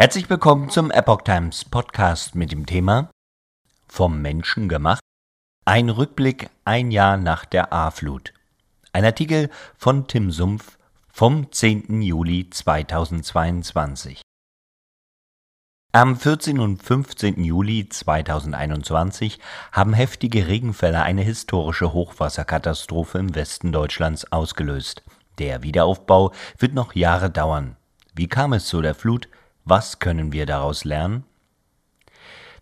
Herzlich willkommen zum Epoch Times Podcast mit dem Thema Vom Menschen gemacht. Ein Rückblick ein Jahr nach der A-Flut. Ein Artikel von Tim Sumpf vom 10. Juli 2022. Am 14. und 15. Juli 2021 haben heftige Regenfälle eine historische Hochwasserkatastrophe im Westen Deutschlands ausgelöst. Der Wiederaufbau wird noch Jahre dauern. Wie kam es zu der Flut? Was können wir daraus lernen?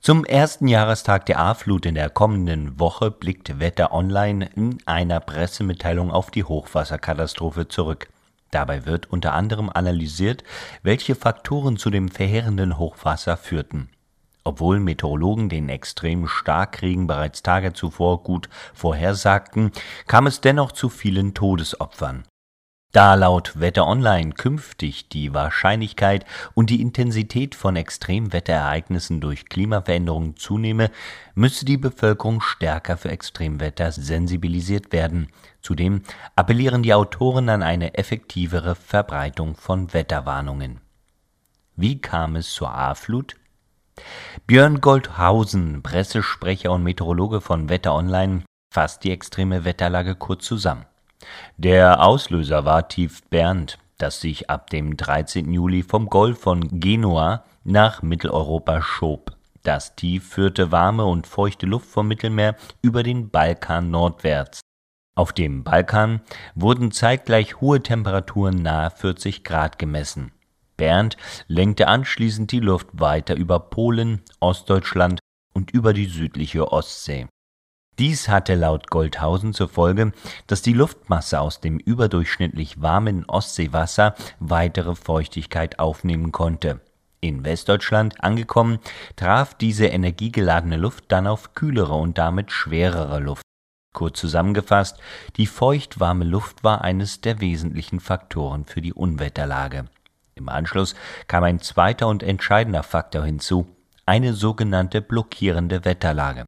Zum ersten Jahrestag der A-Flut in der kommenden Woche blickt Wetter Online in einer Pressemitteilung auf die Hochwasserkatastrophe zurück. Dabei wird unter anderem analysiert, welche Faktoren zu dem verheerenden Hochwasser führten. Obwohl Meteorologen den extremen Starkregen bereits Tage zuvor gut vorhersagten, kam es dennoch zu vielen Todesopfern. Da laut Wetter Online künftig die Wahrscheinlichkeit und die Intensität von Extremwetterereignissen durch Klimaveränderungen zunehme, müsse die Bevölkerung stärker für Extremwetter sensibilisiert werden. Zudem appellieren die Autoren an eine effektivere Verbreitung von Wetterwarnungen. Wie kam es zur A-Flut? Björn Goldhausen, Pressesprecher und Meteorologe von Wetter Online, fasst die extreme Wetterlage kurz zusammen. Der Auslöser war Tief Bernd, das sich ab dem 13. Juli vom Golf von Genua nach Mitteleuropa schob. Das Tief führte warme und feuchte Luft vom Mittelmeer über den Balkan nordwärts. Auf dem Balkan wurden zeitgleich hohe Temperaturen nahe 40 Grad gemessen. Bernd lenkte anschließend die Luft weiter über Polen, Ostdeutschland und über die südliche Ostsee. Dies hatte laut Goldhausen zur Folge, dass die Luftmasse aus dem überdurchschnittlich warmen Ostseewasser weitere Feuchtigkeit aufnehmen konnte. In Westdeutschland angekommen, traf diese energiegeladene Luft dann auf kühlere und damit schwerere Luft. Kurz zusammengefasst, die feuchtwarme Luft war eines der wesentlichen Faktoren für die Unwetterlage. Im Anschluss kam ein zweiter und entscheidender Faktor hinzu, eine sogenannte blockierende Wetterlage.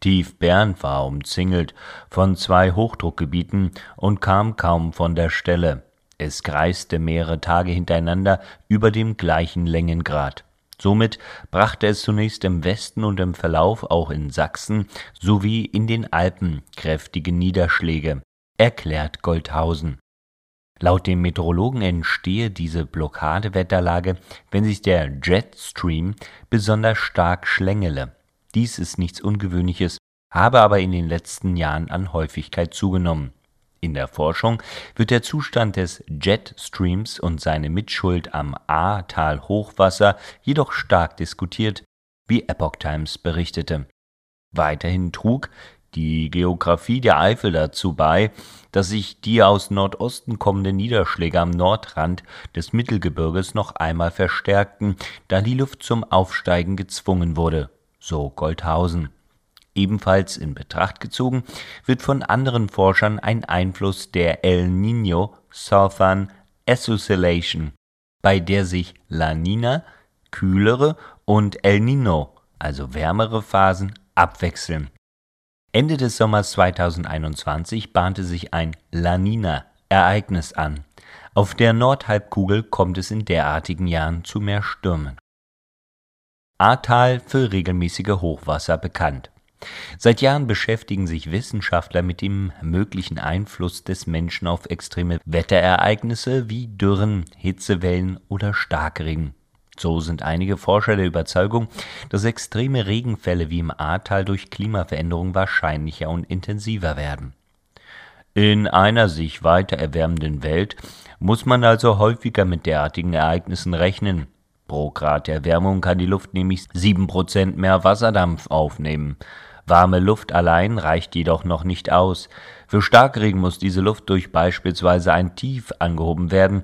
Tief Bern war umzingelt von zwei Hochdruckgebieten und kam kaum von der Stelle. Es kreiste mehrere Tage hintereinander über dem gleichen Längengrad. Somit brachte es zunächst im Westen und im Verlauf auch in Sachsen sowie in den Alpen kräftige Niederschläge, erklärt Goldhausen. Laut dem Meteorologen entstehe diese Blockadewetterlage, wenn sich der Jetstream besonders stark schlängele. Dies ist nichts Ungewöhnliches, habe aber in den letzten Jahren an Häufigkeit zugenommen. In der Forschung wird der Zustand des Jetstreams und seine Mitschuld am Ahrtal-Hochwasser jedoch stark diskutiert, wie Epoch Times berichtete. Weiterhin trug die Geographie der Eifel dazu bei, dass sich die aus Nordosten kommenden Niederschläge am Nordrand des Mittelgebirges noch einmal verstärkten, da die Luft zum Aufsteigen gezwungen wurde so Goldhausen. Ebenfalls in Betracht gezogen wird von anderen Forschern ein Einfluss der El Niño Southern Association, bei der sich La Nina, kühlere, und El Niño, also wärmere Phasen, abwechseln. Ende des Sommers 2021 bahnte sich ein La Nina Ereignis an. Auf der Nordhalbkugel kommt es in derartigen Jahren zu mehr Stürmen. Ahrtal für regelmäßige Hochwasser bekannt. Seit Jahren beschäftigen sich Wissenschaftler mit dem möglichen Einfluss des Menschen auf extreme Wetterereignisse wie Dürren, Hitzewellen oder Starkregen. So sind einige Forscher der Überzeugung, dass extreme Regenfälle wie im Ahrtal durch Klimaveränderung wahrscheinlicher und intensiver werden. In einer sich weiter erwärmenden Welt muss man also häufiger mit derartigen Ereignissen rechnen, Pro Grad Erwärmung kann die Luft nämlich 7% mehr Wasserdampf aufnehmen. Warme Luft allein reicht jedoch noch nicht aus. Für Starkregen muss diese Luft durch beispielsweise ein Tief angehoben werden.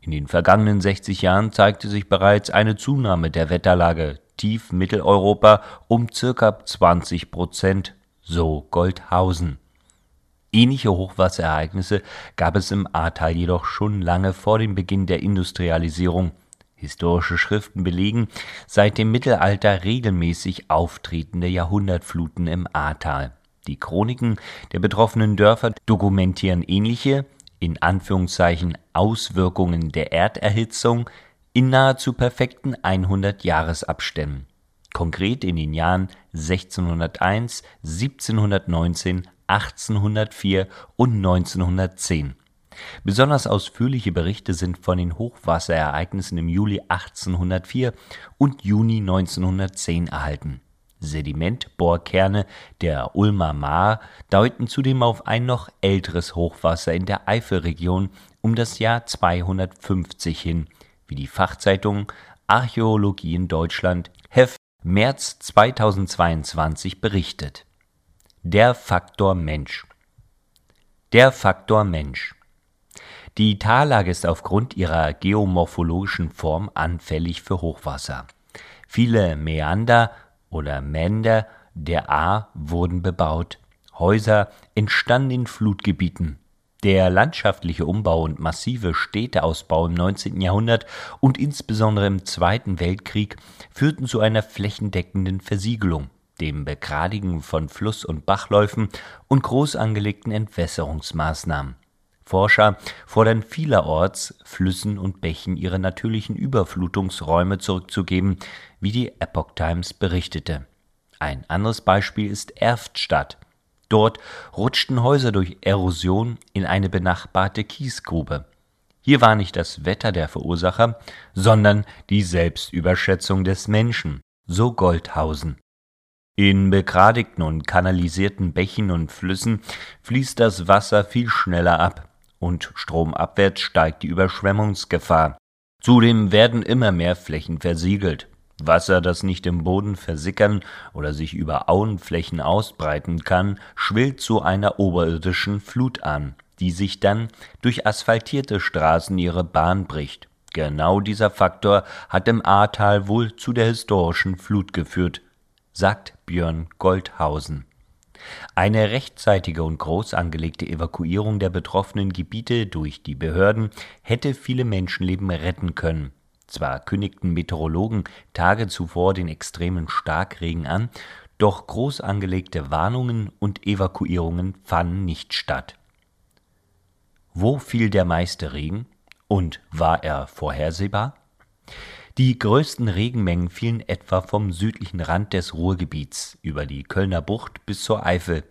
In den vergangenen 60 Jahren zeigte sich bereits eine Zunahme der Wetterlage tief Mitteleuropa um circa 20 Prozent, so Goldhausen. Ähnliche Hochwasserereignisse gab es im Ahrtal jedoch schon lange vor dem Beginn der Industrialisierung. Historische Schriften belegen seit dem Mittelalter regelmäßig auftretende Jahrhundertfluten im Ahrtal. Die Chroniken der betroffenen Dörfer dokumentieren ähnliche, in Anführungszeichen, Auswirkungen der Erderhitzung, in nahezu perfekten 100-Jahresabständen, konkret in den Jahren 1601, 1719, 1804 und 1910. Besonders ausführliche Berichte sind von den Hochwasserereignissen im Juli 1804 und Juni 1910 erhalten. Sedimentbohrkerne der Ulmer Maar deuten zudem auf ein noch älteres Hochwasser in der Eifelregion um das Jahr 250 hin, wie die Fachzeitung Archäologie in Deutschland Heft März 2022 berichtet. Der Faktor Mensch Der Faktor Mensch Die Tallage ist aufgrund ihrer geomorphologischen Form anfällig für Hochwasser. Viele Mäander oder Mänder der Ahr wurden bebaut. Häuser entstanden in Flutgebieten. Der landschaftliche Umbau und massive Städteausbau im 19. Jahrhundert und insbesondere im Zweiten Weltkrieg führten zu einer flächendeckenden Versiegelung, dem Begradigen von Fluss- und Bachläufen und groß angelegten Entwässerungsmaßnahmen. Forscher fordern vielerorts, Flüssen und Bächen ihre natürlichen Überflutungsräume zurückzugeben, wie die Epoch Times berichtete. Ein anderes Beispiel ist Erftstadt. Dort rutschten Häuser durch Erosion in eine benachbarte Kiesgrube. Hier war nicht das Wetter der Verursacher, sondern die Selbstüberschätzung des Menschen, so Goldhausen. In begradigten und kanalisierten Bächen und Flüssen fließt das Wasser viel schneller ab und stromabwärts steigt die Überschwemmungsgefahr. Zudem werden immer mehr Flächen versiegelt. Wasser, das nicht im Boden versickern oder sich über Auenflächen ausbreiten kann, schwillt zu einer oberirdischen Flut an, die sich dann durch asphaltierte Straßen ihre Bahn bricht. Genau dieser Faktor hat im Ahrtal wohl zu der historischen Flut geführt, sagt Björn Goldhausen. Eine rechtzeitige und groß angelegte Evakuierung der betroffenen Gebiete durch die Behörden hätte viele Menschenleben retten können. Zwar kündigten Meteorologen Tage zuvor den extremen Starkregen an, doch groß angelegte Warnungen und Evakuierungen fanden nicht statt. Wo fiel der meiste Regen und war er vorhersehbar? Die größten Regenmengen fielen etwa vom südlichen Rand des Ruhrgebiets über die Kölner Bucht bis zur Eifel.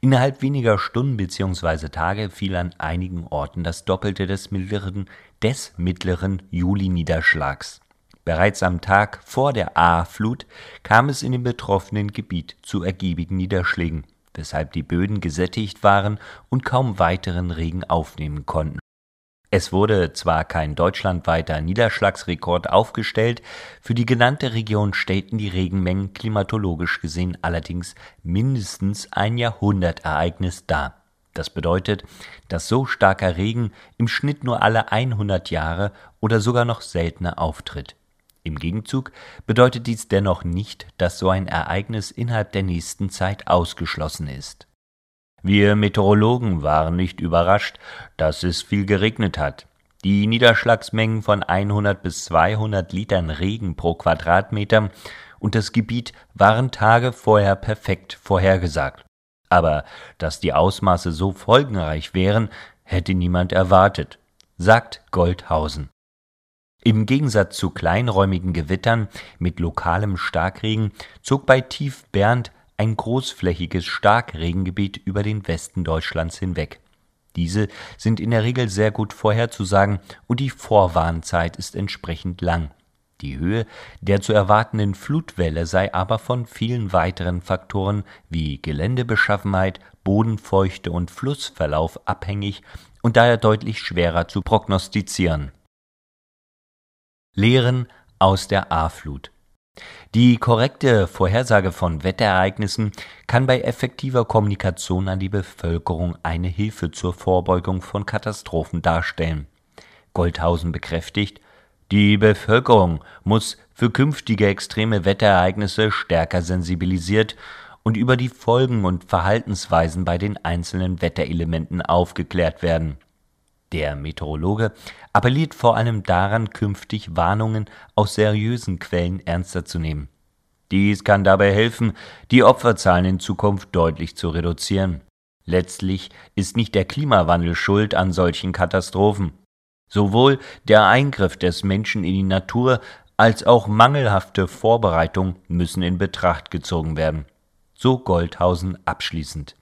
Innerhalb weniger Stunden bzw. Tage fiel an einigen Orten das Doppelte des mittleren, des mittleren Juli-Niederschlags. Bereits am Tag vor der A-Flut kam es in dem betroffenen Gebiet zu ergiebigen Niederschlägen, weshalb die Böden gesättigt waren und kaum weiteren Regen aufnehmen konnten es wurde zwar kein deutschlandweiter Niederschlagsrekord aufgestellt, für die genannte Region stellten die Regenmengen klimatologisch gesehen allerdings mindestens ein Jahrhundertereignis dar. Das bedeutet, dass so starker Regen im Schnitt nur alle 100 Jahre oder sogar noch seltener auftritt. Im Gegenzug bedeutet dies dennoch nicht, dass so ein Ereignis innerhalb der nächsten Zeit ausgeschlossen ist wir Meteorologen waren nicht überrascht, dass es viel geregnet hat. Die Niederschlagsmengen von 100 bis 200 Litern Regen pro Quadratmeter und das Gebiet waren Tage vorher perfekt vorhergesagt. Aber dass die Ausmaße so folgenreich wären, hätte niemand erwartet, sagt Goldhausen. Im Gegensatz zu kleinräumigen Gewittern mit lokalem Starkregen zog bei Tief Bernd ein großflächiges Starkregengebiet über den Westen Deutschlands hinweg. Diese sind in der Regel sehr gut vorherzusagen und die Vorwarnzeit ist entsprechend lang. Die Höhe der zu erwartenden Flutwelle sei aber von vielen weiteren Faktoren wie Geländebeschaffenheit, Bodenfeuchte und Flussverlauf abhängig und daher deutlich schwerer zu prognostizieren. Lehren aus der A-Flut die korrekte Vorhersage von Wetterereignissen kann bei effektiver Kommunikation an die Bevölkerung eine Hilfe zur Vorbeugung von Katastrophen darstellen. Goldhausen bekräftigt, die Bevölkerung muss für künftige extreme Wetterereignisse stärker sensibilisiert und über die Folgen und Verhaltensweisen bei den einzelnen Wetterelementen aufgeklärt werden der Meteorologe appelliert vor allem daran, künftig Warnungen aus seriösen Quellen ernster zu nehmen. Dies kann dabei helfen, die Opferzahlen in Zukunft deutlich zu reduzieren. Letztlich ist nicht der Klimawandel schuld an solchen Katastrophen, Sowohl der Eingriff des Menschen in die Natur als auch mangelhafte Vorbereitung müssen in Betracht gezogen werden. So Goldhausen abschließend